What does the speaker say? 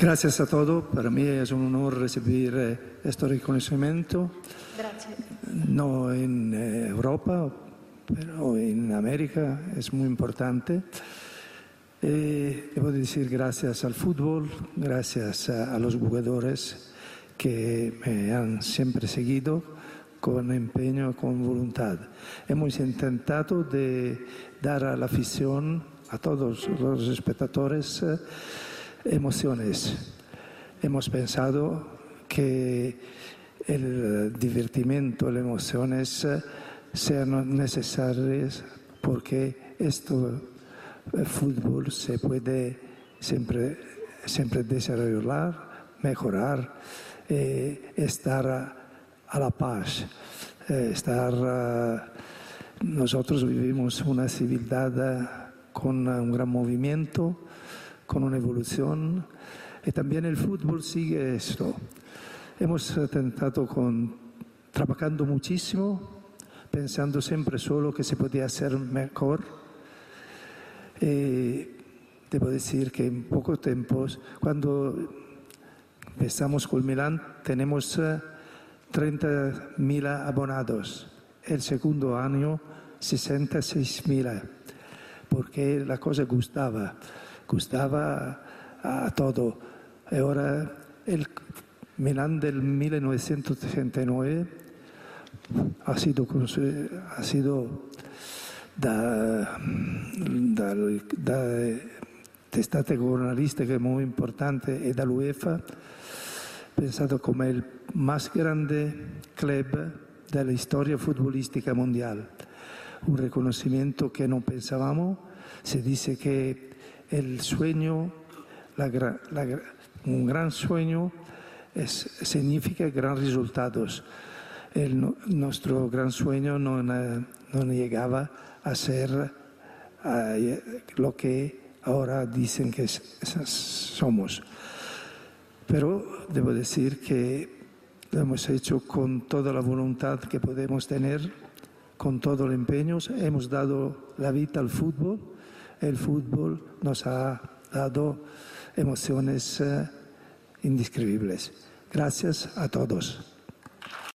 Gracias a todos. Para mí es un honor recibir eh, este reconocimiento. Grazie. No en eh, Europa, pero en América es muy importante. Eh, debo decir gracias al fútbol, gracias a, a los jugadores que me han siempre seguido con empeño, con voluntad. Hemos intentado de dar a la afición, a todos los espectadores, emociones. Hemos pensado que el divertimento, las emociones eh, sean necesarias porque esto, el fútbol, se puede siempre, siempre desarrollar, mejorar, eh, estar a, la paz, eh, estar... eh, nosotros vivimos una civilidad eh, con un gran movimiento, con una evolución, y también el fútbol sigue esto. Hemos eh, tentado con, trabajando muchísimo, pensando siempre solo que se podía hacer mejor. Y debo decir que en pocos tiempos, cuando empezamos con Milán, tenemos eh, 30.000 abonados. El segundo año, 66.000, porque la cosa gustaba, gustaba a todo. Ahora el Milán del 1939 ha sido, cons- ha sido da, da, da testate giornalistiche molto importanti e dall'UEFA pensato come il más grande club della storia futbolistica mondiale. Un riconoscimento che non pensavamo, si dice che la gra- un gran sueño significa gran resultados. El nuestro gran sueño no, llegaba a ser lo que ahora dicen que somos. Pero debo decir que lo hemos hecho con toda la voluntad que podemos tener, con todo el empeño. Hemos dado la vida al fútbol. El fútbol nos ha dado emociones eh, indescribibles. Gracias a todos.